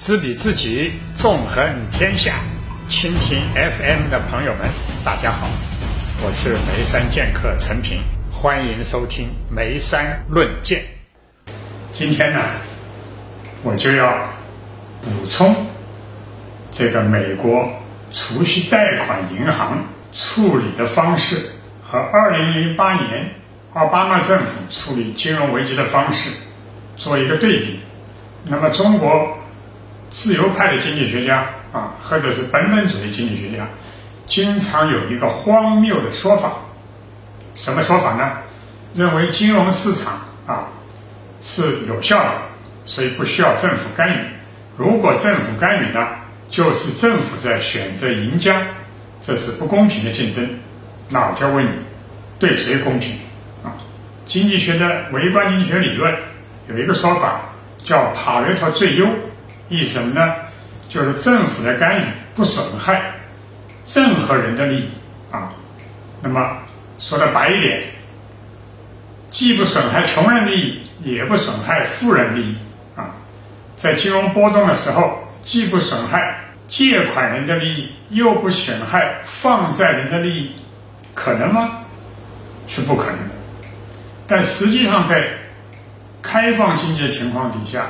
知彼知己，纵横天下。蜻蜓 FM 的朋友们，大家好，我是眉山剑客陈平，欢迎收听眉山论剑。今天呢，我就要补充这个美国储蓄贷款银行处理的方式和2008年奥巴马政府处理金融危机的方式做一个对比。那么中国。自由派的经济学家啊，或者是本本主义经济学家，经常有一个荒谬的说法，什么说法呢？认为金融市场啊是有效的，所以不需要政府干预。如果政府干预呢，就是政府在选择赢家，这是不公平的竞争。那我就问你，对谁公平啊？经济学的微观经济学理论有一个说法叫帕雷托最优。意思什么呢？就是政府的干预不损害任何人的利益啊。那么说的白一点，既不损害穷人利益，也不损害富人利益啊。在金融波动的时候，既不损害借款人的利益，又不损害放债人的利益，可能吗？是不可能的。但实际上，在开放经济的情况底下。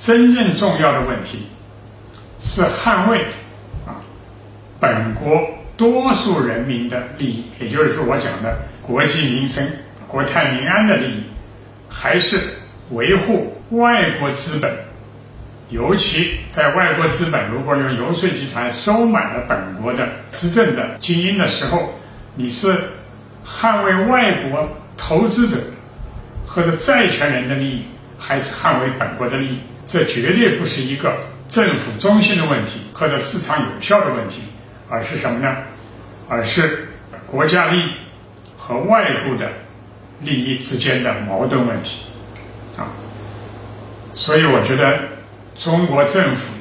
真正重要的问题是捍卫啊本国多数人民的利益，也就是说我讲的国计民生、国泰民安的利益，还是维护外国资本，尤其在外国资本如果用游说集团收买了本国的执政的精英的时候，你是捍卫外国投资者或者债权人的利益，还是捍卫本国的利益？这绝对不是一个政府中心的问题或者市场有效的问题，而是什么呢？而是国家利益和外部的利益之间的矛盾问题啊。所以我觉得中国政府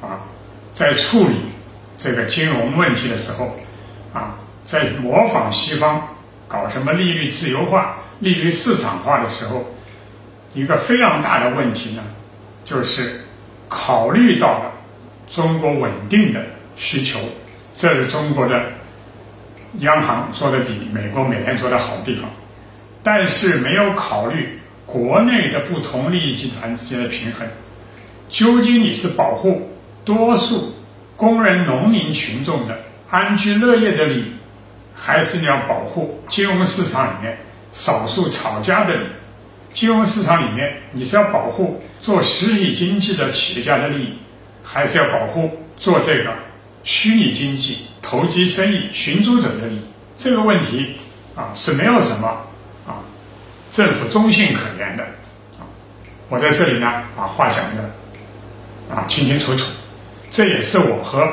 啊，在处理这个金融问题的时候啊，在模仿西方搞什么利率自由化、利率市场化的时候，一个非常大的问题呢。就是考虑到了中国稳定的需求，这是中国的央行做的比美国美联做的好地方，但是没有考虑国内的不同利益集团之间的平衡。究竟你是保护多数工人、农民群众的安居乐业的利益，还是你要保护金融市场里面少数炒家的利益？金融市场里面，你是要保护做实体经济的企业家的利益，还是要保护做这个虚拟经济投机生意寻租者的利益？这个问题啊是没有什么啊政府中性可言的啊。我在这里呢把话讲的啊清清楚楚，这也是我和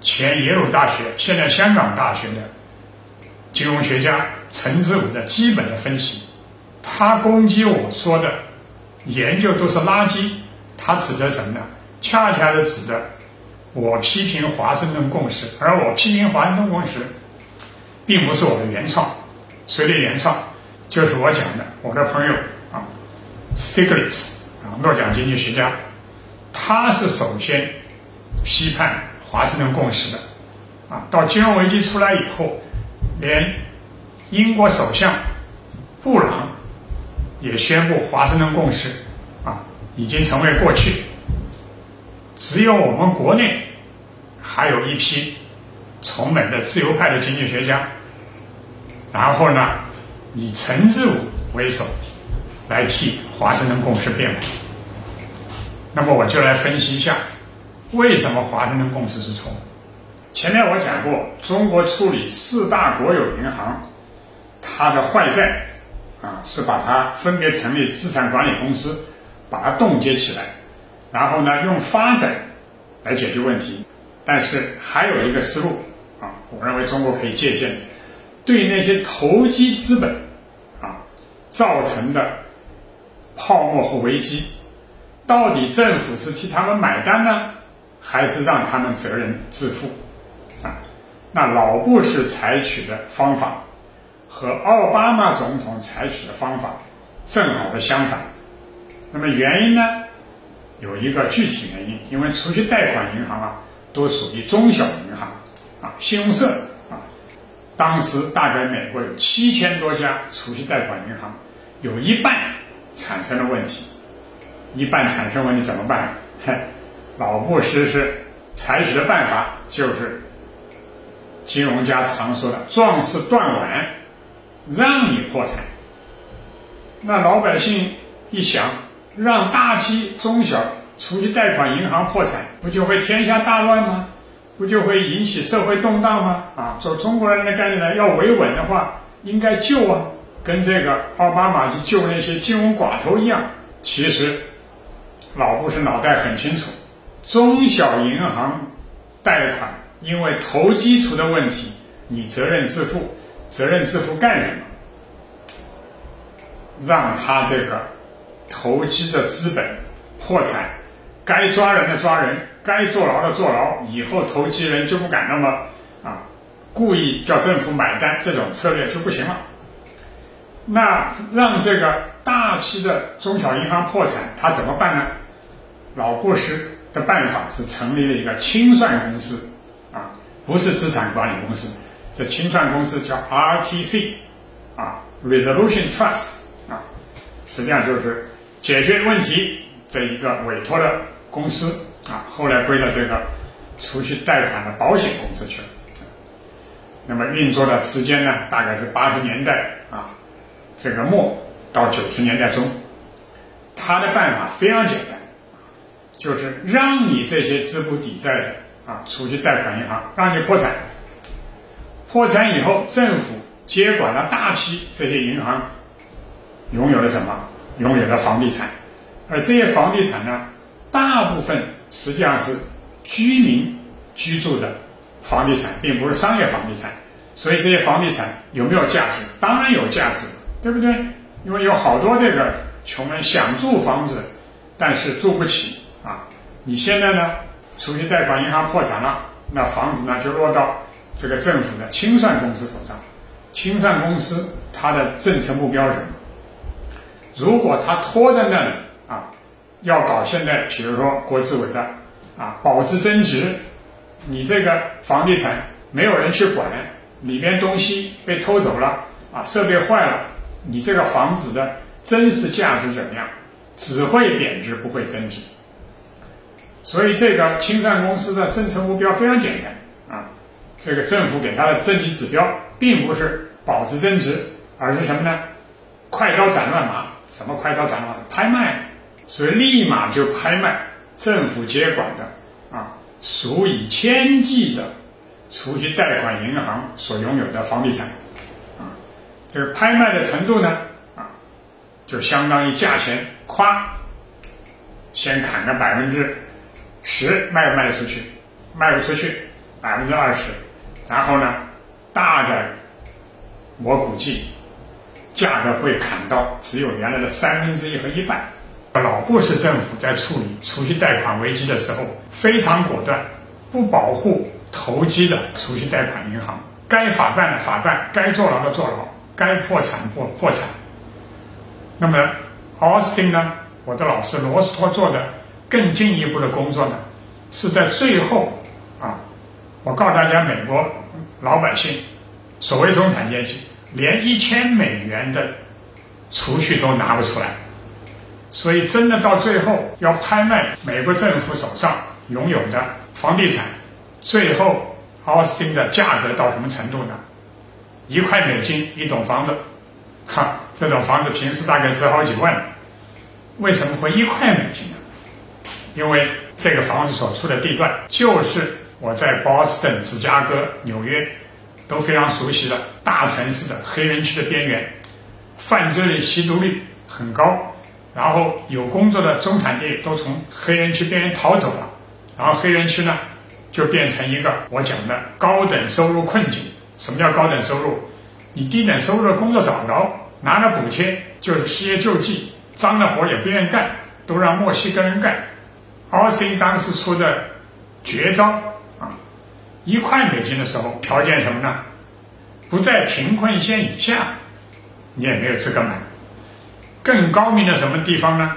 前耶鲁大学、现在香港大学的金融学家陈志武的基本的分析。他攻击我说的研究都是垃圾，他指的什么呢？恰恰的指的我批评华盛顿共识，而我批评华盛顿共识，并不是我的原创，谁的原创？就是我讲的，我的朋友啊，Stiglitz 啊，诺奖经济学家，他是首先批判华盛顿共识的，啊，到金融危机出来以后，连英国首相布朗。也宣布华盛顿共识啊，已经成为过去。只有我们国内还有一批崇美的自由派的经济学家，然后呢，以陈志武为首来替华盛顿共识辩护。那么我就来分析一下，为什么华盛顿共识是错？前面我讲过，中国处理四大国有银行它的坏债。啊，是把它分别成立资产管理公司，把它冻结起来，然后呢，用发展来解决问题。但是还有一个思路啊，我认为中国可以借鉴，对那些投机资本啊造成的泡沫和危机，到底政府是替他们买单呢，还是让他们责任自负？啊，那老布什采取的方法。和奥巴马总统采取的方法正好的相反。那么原因呢？有一个具体原因，因为储蓄贷款银行啊，都属于中小银行啊，信用社啊，当时大概美国有七千多家储蓄贷款银行，有一半产生了问题，一半产生问题怎么办？嘿，老布什是采取的办法就是金融家常说的“壮士断腕”，让你破产。那老百姓一想。让大批中小储蓄贷款银行破产，不就会天下大乱吗？不就会引起社会动荡吗？啊，做中国人的概念呢，要维稳的话，应该救啊，跟这个奥巴马去救那些金融寡头一样。其实，老布什脑袋很清楚，中小银行贷款因为投机出的问题，你责任自负，责任自负干什么？让他这个。投机的资本破产，该抓人的抓人，该坐牢的坐牢，以后投机人就不敢那么啊，故意叫政府买单，这种策略就不行了。那让这个大批的中小银行破产，他怎么办呢？老布什的办法是成立了一个清算公司，啊，不是资产管理公司，这清算公司叫 RTC，啊，Resolution Trust，啊，实际上就是。解决问题这一个委托的公司啊，后来归到这个储蓄贷款的保险公司去了。那么运作的时间呢，大概是八十年代啊，这个末到九十年代中。他的办法非常简单，就是让你这些资不抵债的啊储蓄贷款银行让你破产，破产以后政府接管了大批这些银行拥有了什么？拥有的房地产，而这些房地产呢，大部分实际上是居民居住的房地产，并不是商业房地产。所以这些房地产有没有价值？当然有价值，对不对？因为有好多这个穷人想住房子，但是住不起啊。你现在呢，储蓄贷款银行破产了，那房子呢就落到这个政府的清算公司手上。清算公司它的政策目标是什么？如果他拖在那里啊，要搞现在，比如说国资委的啊，保值增值，你这个房地产没有人去管，里边东西被偷走了啊，设备坏了，你这个房子的真实价值怎么样？只会贬值，不会增值。所以这个清算公司的政策目标非常简单，这个政府给他的政绩指标并不是保值增值，而是什么呢？快刀斩乱麻。什么快刀斩乱麻？拍卖，所以立马就拍卖政府接管的啊，数以千计的储蓄贷款银行所拥有的房地产啊，这个拍卖的程度呢啊，就相当于价钱夸，先砍个百分之十卖不卖得出去，卖不出去百分之二十，然后呢，大的我估计。价格会砍到只有原来的三分之一和一半。老布什政府在处理储蓄贷款危机的时候非常果断，不保护投机的储蓄贷款银行，该法办的法办，该坐牢的坐牢，该破产破破产。那么奥斯汀呢？我的老师罗斯托做的更进一步的工作呢，是在最后，我告诉大家，美国老百姓，所谓中产阶级。连一千美元的储蓄都拿不出来，所以真的到最后要拍卖美国政府手上拥有的房地产，最后奥斯汀的价格到什么程度呢？一块美金一栋房子，哈，这种房子平时大概值好几万，为什么会一块美金呢？因为这个房子所处的地段就是我在波士顿、芝加哥、纽约。都非常熟悉的大城市的黑人区的边缘，犯罪率、吸毒率很高，然后有工作的中产阶级都从黑人区边缘逃走了，然后黑人区呢就变成一个我讲的高等收入困境。什么叫高等收入？你低等收入的工作找不着，拿了补贴就是失业救济，脏的活也不愿意干，都让墨西哥人干。奥斯汀当时出的绝招。一块美金的时候，条件什么呢？不在贫困线以下，你也没有资格买。更高明的什么地方呢？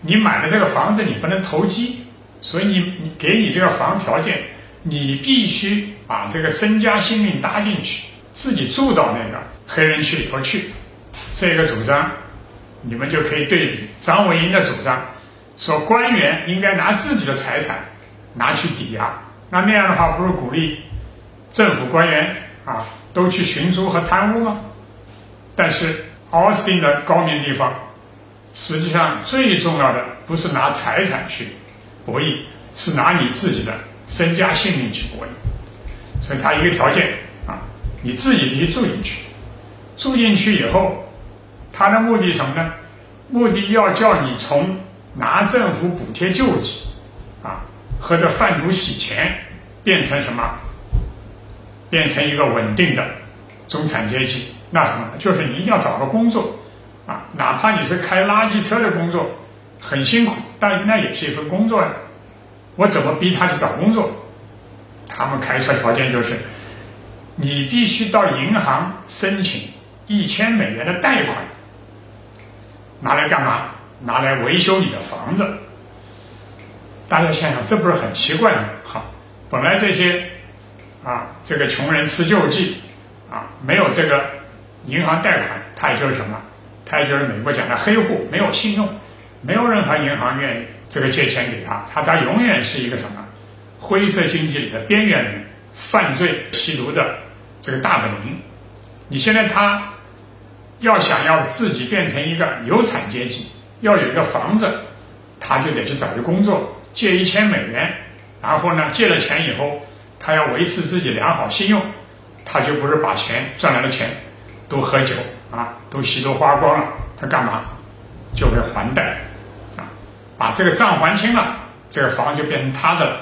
你买了这个房子，你不能投机，所以你你给你这个房条件，你必须把这个身家性命搭进去，自己住到那个黑人区里头去。这个主张，你们就可以对比张维迎的主张，说官员应该拿自己的财产拿去抵押，那那样的话不是鼓励政府官员啊都去寻租和贪污吗？但是奥斯汀的高明地方。实际上，最重要的不是拿财产去博弈，是拿你自己的身家性命去博弈。所以，他一个条件啊，你自己必须住进去。住进去以后，他的目的什么呢？目的要叫你从拿政府补贴救济啊，和这贩毒洗钱，变成什么？变成一个稳定的中产阶级。那什么？就是你一定要找个工作。啊，哪怕你是开垃圾车的工作，很辛苦，但那也是一份工作呀。我怎么逼他去找工作？他们开出条件就是，你必须到银行申请一千美元的贷款，拿来干嘛？拿来维修你的房子。大家想想，这不是很奇怪吗？好，本来这些啊，这个穷人吃救济啊，没有这个银行贷款，他也就是什么？他也就是美国讲的黑户，没有信用，没有任何银行愿意这个借钱给他，他他永远是一个什么灰色经济里的边缘人，犯罪吸毒的这个大本营。你现在他要想要自己变成一个有产阶级，要有一个房子，他就得去找一个工作，借一千美元，然后呢借了钱以后，他要维持自己良好信用，他就不是把钱赚来的钱都喝酒。啊，都吸都花光了，他干嘛？就会还贷，啊，把这个账还清了，这个房就变成他的了，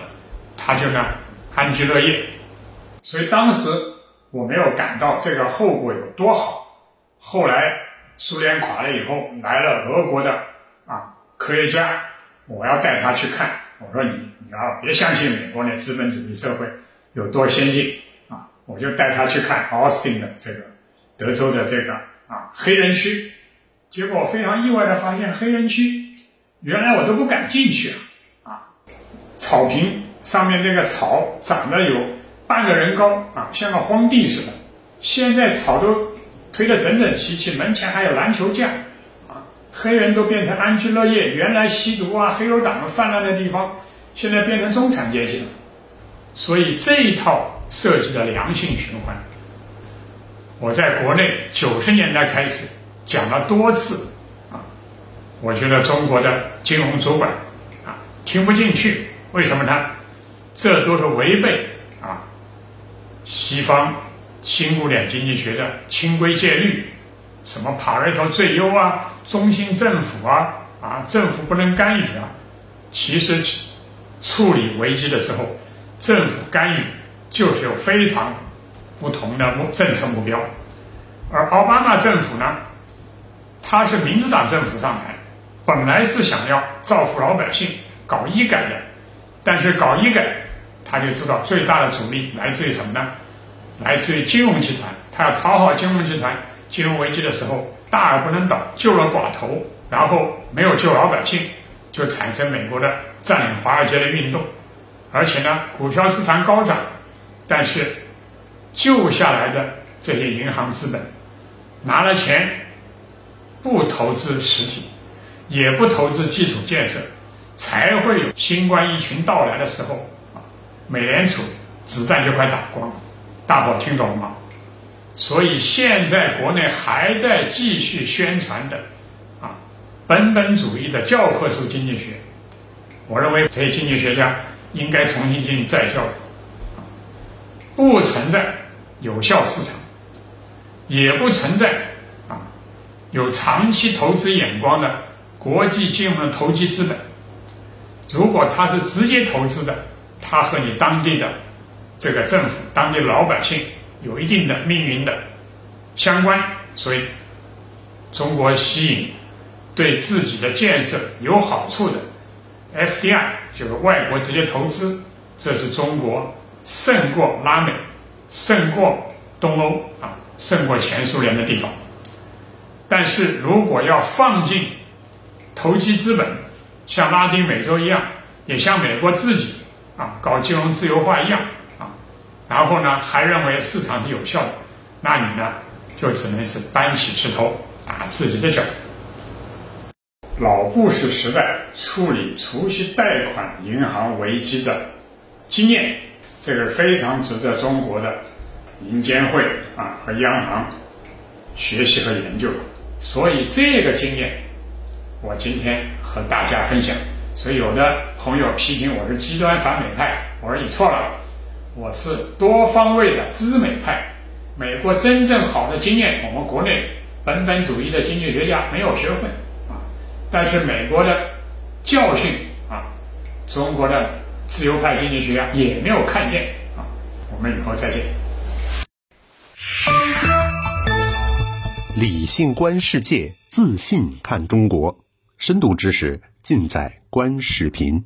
他就呢安居乐业。所以当时我没有感到这个后果有多好。后来苏联垮了以后，来了俄国的啊科学家，我要带他去看。我说你你要别相信美国那资本主义社会有多先进啊，我就带他去看奥斯汀的这个德州的这个。啊，黑人区，结果非常意外的发现，黑人区原来我都不敢进去啊！啊，草坪上面那个草长得有半个人高啊，像个荒地似的。现在草都推得整整齐齐，门前还有篮球架。黑人都变成安居乐业，原来吸毒啊、黑手党泛滥的地方，现在变成中产阶级了。所以这一套设计的良性循环。我在国内九十年代开始讲了多次啊，我觉得中国的金融主管啊听不进去，为什么呢？这都是违背啊西方新古典经济学的清规戒律，什么帕瑞托最优啊，中心政府啊啊，政府不能干预啊。其实处理危机的时候，政府干预就是有非常。不同的目政策目标，而奥巴马政府呢，他是民主党政府上台，本来是想要造福老百姓，搞医改的，但是搞医改，他就知道最大的阻力来自于什么呢？来自于金融集团，他要讨好金融集团，金融危机的时候大而不能倒，救了寡头，然后没有救老百姓，就产生美国的占领华尔街的运动，而且呢，股票市场高涨，但是。救下来的这些银行资本，拿了钱，不投资实体，也不投资基础建设，才会有新冠疫情到来的时候，美联储子弹就快打光了。大伙听懂了吗？所以现在国内还在继续宣传的啊，本本主义的教科书经济学，我认为这些经济学家应该重新进行再教育，不存在。有效市场也不存在啊，有长期投资眼光的国际金融的投机资本。如果他是直接投资的，他和你当地的这个政府、当地老百姓有一定的命运的相关，所以中国吸引对自己的建设有好处的 FDI，就是外国直接投资，这是中国胜过拉美。胜过东欧啊，胜过前苏联的地方。但是如果要放进投机资本，像拉丁美洲一样，也像美国自己啊搞金融自由化一样，然后呢还认为市场是有效的，那你呢就只能是搬起石头打自己的脚。老布什时代处理储蓄贷款银行危机的经验，这个非常值得中国的银监会啊和央行学习和研究。所以这个经验，我今天和大家分享。所以有的朋友批评我是极端反美派，我说你错了，我是多方位的知美派。美国真正好的经验，我们国内本本主义的经济学家没有学会啊。但是美国的教训啊，中国的自由派经济学家也没有看见啊。我们以后再见。理性观世界，自信看中国，深度知识尽在观视频。